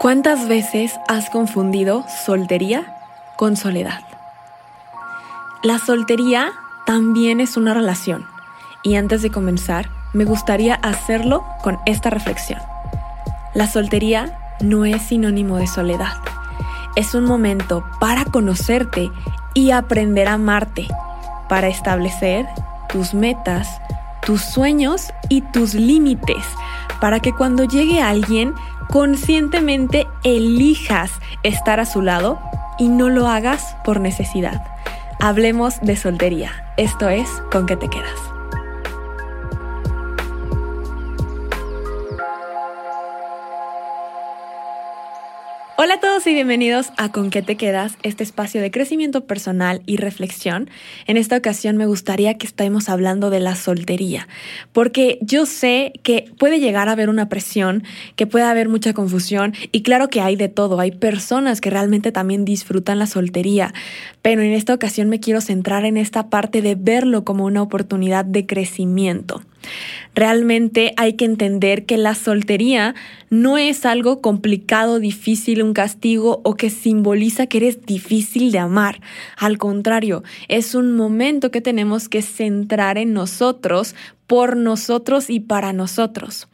¿Cuántas veces has confundido soltería con soledad? La soltería también es una relación y antes de comenzar me gustaría hacerlo con esta reflexión. La soltería no es sinónimo de soledad. Es un momento para conocerte y aprender a amarte, para establecer tus metas, tus sueños y tus límites, para que cuando llegue alguien conscientemente elijas estar a su lado y no lo hagas por necesidad. Hablemos de soltería. Esto es con qué te quedas. Hola a todos y bienvenidos a Con qué te quedas, este espacio de crecimiento personal y reflexión. En esta ocasión me gustaría que estemos hablando de la soltería, porque yo sé que puede llegar a haber una presión, que puede haber mucha confusión y claro que hay de todo, hay personas que realmente también disfrutan la soltería, pero en esta ocasión me quiero centrar en esta parte de verlo como una oportunidad de crecimiento. Realmente hay que entender que la soltería no es algo complicado, difícil, un castigo o que simboliza que eres difícil de amar. Al contrario, es un momento que tenemos que centrar en nosotros por nosotros y para nosotros.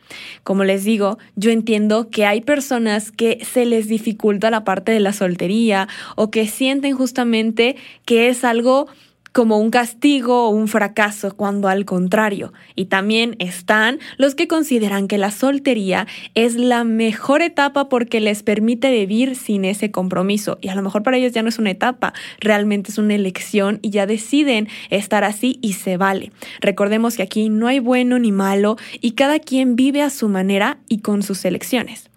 Como les digo, yo entiendo que hay personas que se les dificulta la parte de la soltería o que sienten justamente que es algo como un castigo o un fracaso, cuando al contrario. Y también están los que consideran que la soltería es la mejor etapa porque les permite vivir sin ese compromiso. Y a lo mejor para ellos ya no es una etapa, realmente es una elección y ya deciden estar así y se vale. Recordemos que aquí no hay bueno ni malo y cada quien vive a su manera y con sus elecciones.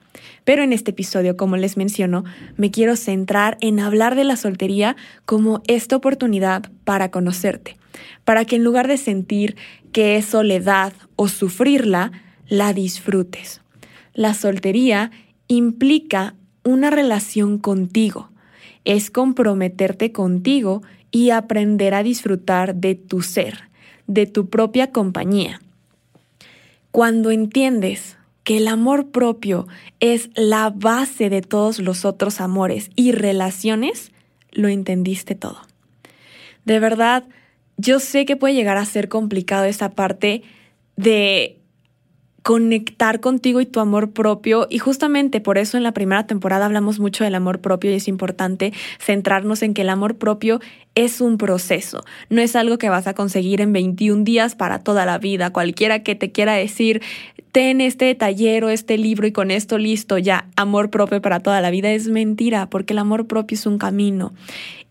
Pero en este episodio, como les menciono, me quiero centrar en hablar de la soltería como esta oportunidad para conocerte, para que en lugar de sentir que es soledad o sufrirla, la disfrutes. La soltería implica una relación contigo, es comprometerte contigo y aprender a disfrutar de tu ser, de tu propia compañía. Cuando entiendes que el amor propio es la base de todos los otros amores y relaciones, lo entendiste todo. De verdad, yo sé que puede llegar a ser complicado esa parte de conectar contigo y tu amor propio. Y justamente por eso en la primera temporada hablamos mucho del amor propio y es importante centrarnos en que el amor propio es un proceso, no es algo que vas a conseguir en 21 días para toda la vida. Cualquiera que te quiera decir, ten este taller o este libro y con esto listo, ya, amor propio para toda la vida, es mentira, porque el amor propio es un camino.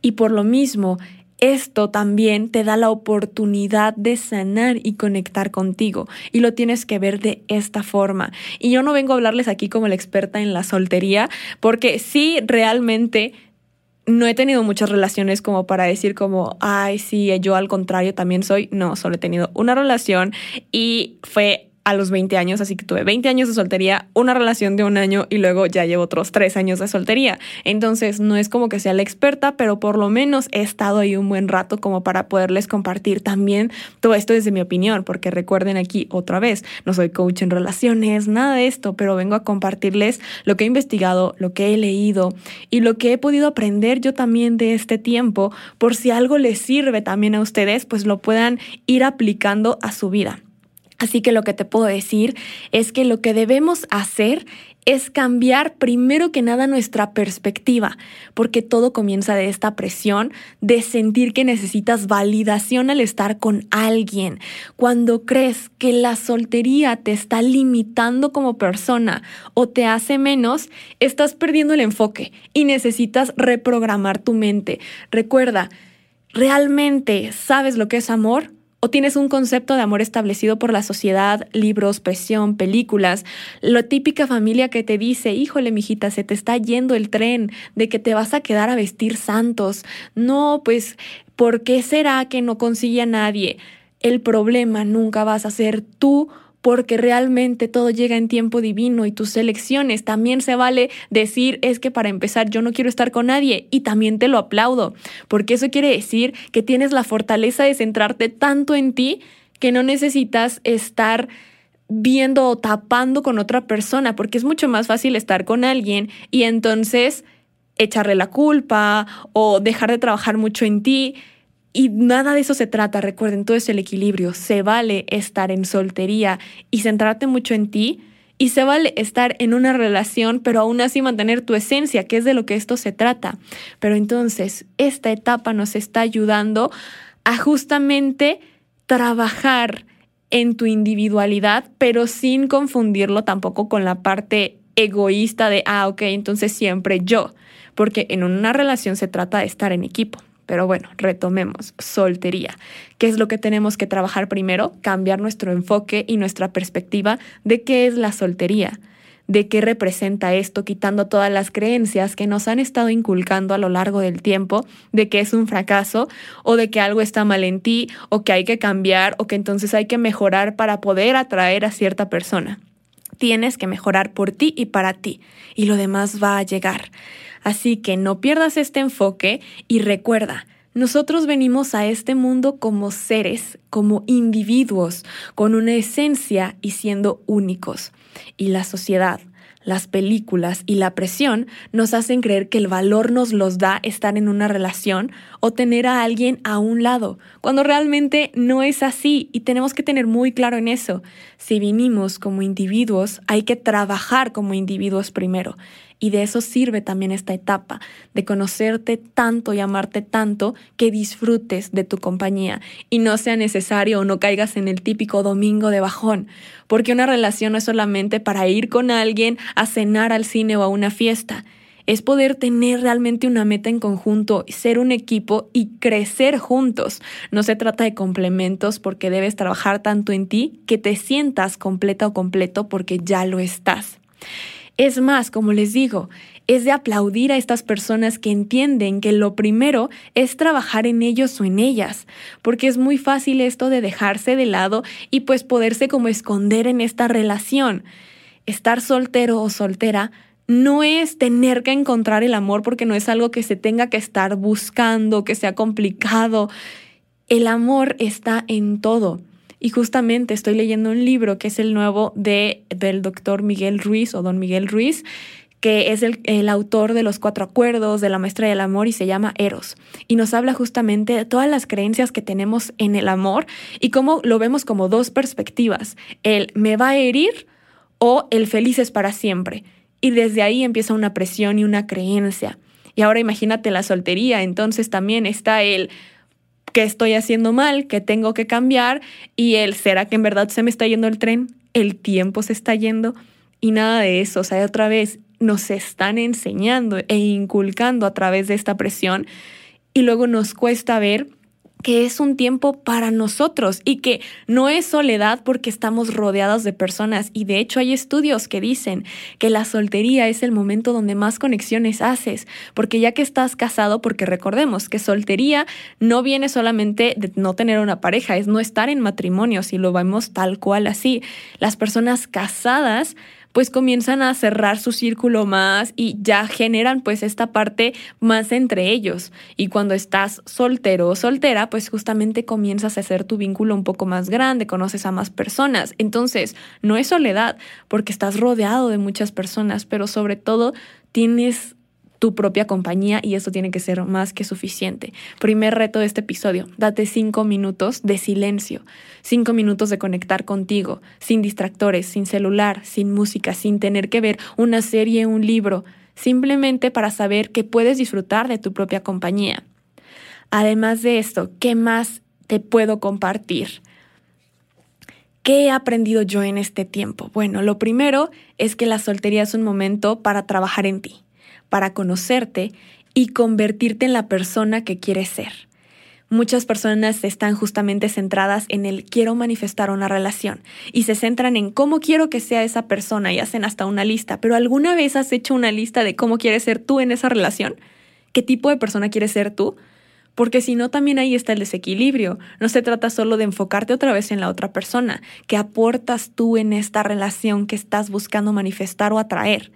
Y por lo mismo, esto también te da la oportunidad de sanar y conectar contigo y lo tienes que ver de esta forma. Y yo no vengo a hablarles aquí como la experta en la soltería, porque sí realmente no he tenido muchas relaciones como para decir como, ay, sí, yo al contrario también soy. No, solo he tenido una relación y fue a los 20 años, así que tuve 20 años de soltería, una relación de un año y luego ya llevo otros 3 años de soltería. Entonces no es como que sea la experta, pero por lo menos he estado ahí un buen rato como para poderles compartir también todo esto desde mi opinión, porque recuerden aquí otra vez, no soy coach en relaciones, nada de esto, pero vengo a compartirles lo que he investigado, lo que he leído y lo que he podido aprender yo también de este tiempo, por si algo les sirve también a ustedes, pues lo puedan ir aplicando a su vida. Así que lo que te puedo decir es que lo que debemos hacer es cambiar primero que nada nuestra perspectiva, porque todo comienza de esta presión de sentir que necesitas validación al estar con alguien. Cuando crees que la soltería te está limitando como persona o te hace menos, estás perdiendo el enfoque y necesitas reprogramar tu mente. Recuerda, ¿realmente sabes lo que es amor? O tienes un concepto de amor establecido por la sociedad, libros, presión, películas, la típica familia que te dice, híjole, mijita, se te está yendo el tren, de que te vas a quedar a vestir santos. No, pues, ¿por qué será que no consigue a nadie? El problema nunca vas a ser tú porque realmente todo llega en tiempo divino y tus elecciones. También se vale decir, es que para empezar yo no quiero estar con nadie y también te lo aplaudo, porque eso quiere decir que tienes la fortaleza de centrarte tanto en ti que no necesitas estar viendo o tapando con otra persona, porque es mucho más fácil estar con alguien y entonces echarle la culpa o dejar de trabajar mucho en ti. Y nada de eso se trata, recuerden, todo es el equilibrio. Se vale estar en soltería y centrarte mucho en ti, y se vale estar en una relación, pero aún así mantener tu esencia, que es de lo que esto se trata. Pero entonces, esta etapa nos está ayudando a justamente trabajar en tu individualidad, pero sin confundirlo tampoco con la parte egoísta de, ah, ok, entonces siempre yo, porque en una relación se trata de estar en equipo. Pero bueno, retomemos, soltería. ¿Qué es lo que tenemos que trabajar primero? Cambiar nuestro enfoque y nuestra perspectiva de qué es la soltería, de qué representa esto, quitando todas las creencias que nos han estado inculcando a lo largo del tiempo, de que es un fracaso o de que algo está mal en ti o que hay que cambiar o que entonces hay que mejorar para poder atraer a cierta persona. Tienes que mejorar por ti y para ti, y lo demás va a llegar. Así que no pierdas este enfoque y recuerda, nosotros venimos a este mundo como seres, como individuos, con una esencia y siendo únicos. Y la sociedad, las películas y la presión nos hacen creer que el valor nos los da estar en una relación o tener a alguien a un lado, cuando realmente no es así y tenemos que tener muy claro en eso. Si vinimos como individuos, hay que trabajar como individuos primero. Y de eso sirve también esta etapa, de conocerte tanto y amarte tanto que disfrutes de tu compañía y no sea necesario o no caigas en el típico domingo de bajón, porque una relación no es solamente para ir con alguien a cenar al cine o a una fiesta, es poder tener realmente una meta en conjunto, ser un equipo y crecer juntos. No se trata de complementos porque debes trabajar tanto en ti que te sientas completa o completo porque ya lo estás. Es más, como les digo, es de aplaudir a estas personas que entienden que lo primero es trabajar en ellos o en ellas, porque es muy fácil esto de dejarse de lado y pues poderse como esconder en esta relación. Estar soltero o soltera no es tener que encontrar el amor porque no es algo que se tenga que estar buscando, que sea complicado. El amor está en todo. Y justamente estoy leyendo un libro que es el nuevo de, del doctor Miguel Ruiz o don Miguel Ruiz, que es el, el, autor de los cuatro acuerdos, de la maestra del amor y se llama Eros. Y nos habla justamente de todas las creencias que tenemos en el amor y cómo lo vemos como dos perspectivas. El me va a herir o el feliz es para siempre. Y desde ahí empieza una presión y una creencia. Y ahora imagínate la soltería, entonces también está el qué estoy haciendo mal, qué tengo que cambiar y el, ¿será que en verdad se me está yendo el tren? ¿El tiempo se está yendo? Y nada de eso, o sea, otra vez nos están enseñando e inculcando a través de esta presión y luego nos cuesta ver que es un tiempo para nosotros y que no es soledad porque estamos rodeados de personas. Y de hecho hay estudios que dicen que la soltería es el momento donde más conexiones haces, porque ya que estás casado, porque recordemos que soltería no viene solamente de no tener una pareja, es no estar en matrimonio, si lo vemos tal cual así. Las personas casadas pues comienzan a cerrar su círculo más y ya generan pues esta parte más entre ellos. Y cuando estás soltero o soltera, pues justamente comienzas a hacer tu vínculo un poco más grande, conoces a más personas. Entonces, no es soledad porque estás rodeado de muchas personas, pero sobre todo tienes tu propia compañía y eso tiene que ser más que suficiente. Primer reto de este episodio, date cinco minutos de silencio, cinco minutos de conectar contigo, sin distractores, sin celular, sin música, sin tener que ver una serie, un libro, simplemente para saber que puedes disfrutar de tu propia compañía. Además de esto, ¿qué más te puedo compartir? ¿Qué he aprendido yo en este tiempo? Bueno, lo primero es que la soltería es un momento para trabajar en ti para conocerte y convertirte en la persona que quieres ser. Muchas personas están justamente centradas en el quiero manifestar una relación y se centran en cómo quiero que sea esa persona y hacen hasta una lista, pero ¿alguna vez has hecho una lista de cómo quieres ser tú en esa relación? ¿Qué tipo de persona quieres ser tú? Porque si no, también ahí está el desequilibrio. No se trata solo de enfocarte otra vez en la otra persona. ¿Qué aportas tú en esta relación que estás buscando manifestar o atraer?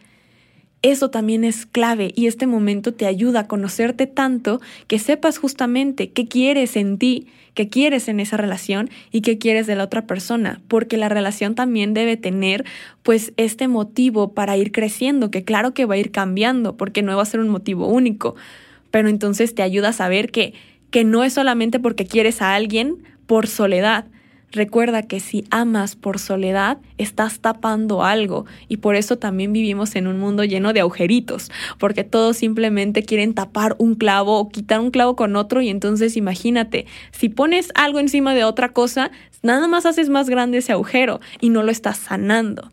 Eso también es clave y este momento te ayuda a conocerte tanto que sepas justamente qué quieres en ti, qué quieres en esa relación y qué quieres de la otra persona, porque la relación también debe tener pues este motivo para ir creciendo, que claro que va a ir cambiando, porque no va a ser un motivo único, pero entonces te ayuda a saber que que no es solamente porque quieres a alguien por soledad, Recuerda que si amas por soledad, estás tapando algo y por eso también vivimos en un mundo lleno de agujeritos, porque todos simplemente quieren tapar un clavo o quitar un clavo con otro y entonces imagínate, si pones algo encima de otra cosa, nada más haces más grande ese agujero y no lo estás sanando.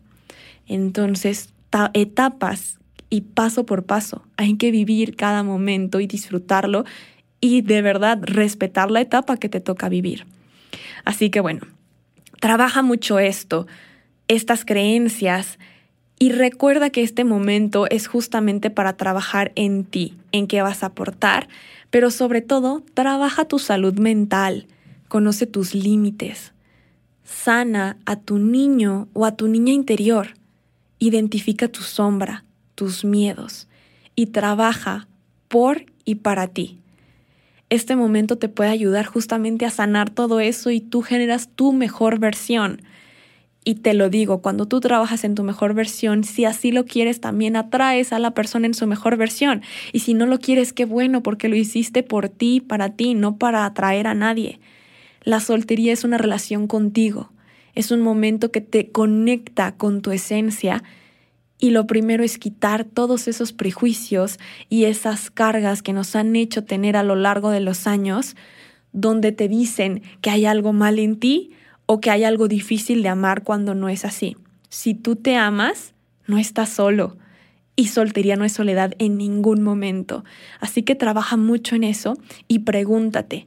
Entonces, etapas y paso por paso, hay que vivir cada momento y disfrutarlo y de verdad respetar la etapa que te toca vivir. Así que bueno, trabaja mucho esto, estas creencias, y recuerda que este momento es justamente para trabajar en ti, en qué vas a aportar, pero sobre todo, trabaja tu salud mental, conoce tus límites, sana a tu niño o a tu niña interior, identifica tu sombra, tus miedos y trabaja por y para ti este momento te puede ayudar justamente a sanar todo eso y tú generas tu mejor versión. Y te lo digo, cuando tú trabajas en tu mejor versión, si así lo quieres, también atraes a la persona en su mejor versión. Y si no lo quieres, qué bueno, porque lo hiciste por ti, para ti, no para atraer a nadie. La soltería es una relación contigo. Es un momento que te conecta con tu esencia y lo primero es quitar todos esos prejuicios y esas cargas que nos han hecho tener a lo largo de los años, donde te dicen que hay algo mal en ti o que hay algo difícil de amar cuando no es así. Si tú te amas, no estás solo. Y soltería no es soledad en ningún momento. Así que trabaja mucho en eso y pregúntate,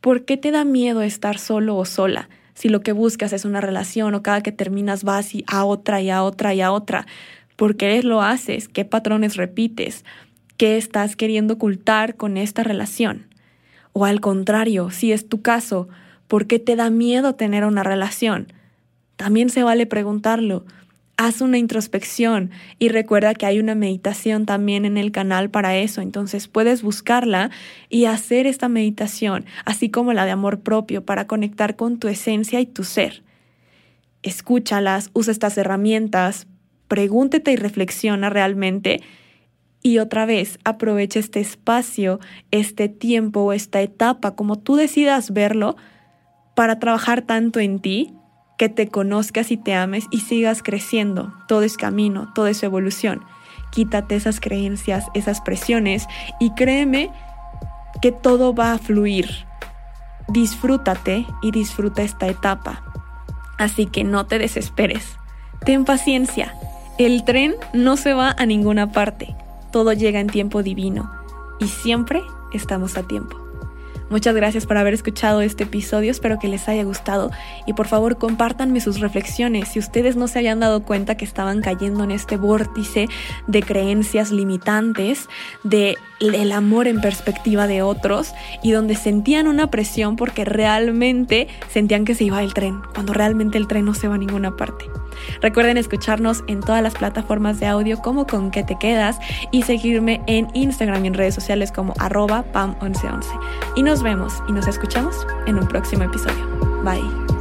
¿por qué te da miedo estar solo o sola? Si lo que buscas es una relación o cada que terminas vas a otra y a otra y a otra. ¿Por qué lo haces? ¿Qué patrones repites? ¿Qué estás queriendo ocultar con esta relación? O al contrario, si es tu caso, ¿por qué te da miedo tener una relación? También se vale preguntarlo. Haz una introspección y recuerda que hay una meditación también en el canal para eso, entonces puedes buscarla y hacer esta meditación, así como la de amor propio, para conectar con tu esencia y tu ser. Escúchalas, usa estas herramientas, pregúntete y reflexiona realmente y otra vez aprovecha este espacio, este tiempo o esta etapa, como tú decidas verlo, para trabajar tanto en ti, que te conozcas y te ames y sigas creciendo. Todo es camino, todo es evolución. Quítate esas creencias, esas presiones y créeme que todo va a fluir. Disfrútate y disfruta esta etapa. Así que no te desesperes. Ten paciencia el tren no se va a ninguna parte, todo llega en tiempo divino. Y siempre estamos a tiempo. Muchas gracias por haber escuchado este episodio, espero que les haya gustado. Y por favor compártanme sus reflexiones. Si ustedes no se habían dado cuenta que estaban cayendo en este vórtice de creencias limitantes, de el amor en perspectiva de otros y donde sentían una presión porque realmente sentían que se iba el tren, cuando realmente el tren no se va a ninguna parte. Recuerden escucharnos en todas las plataformas de audio como con que te quedas y seguirme en Instagram y en redes sociales como arroba pam1111. Y nos vemos y nos escuchamos en un próximo episodio. Bye.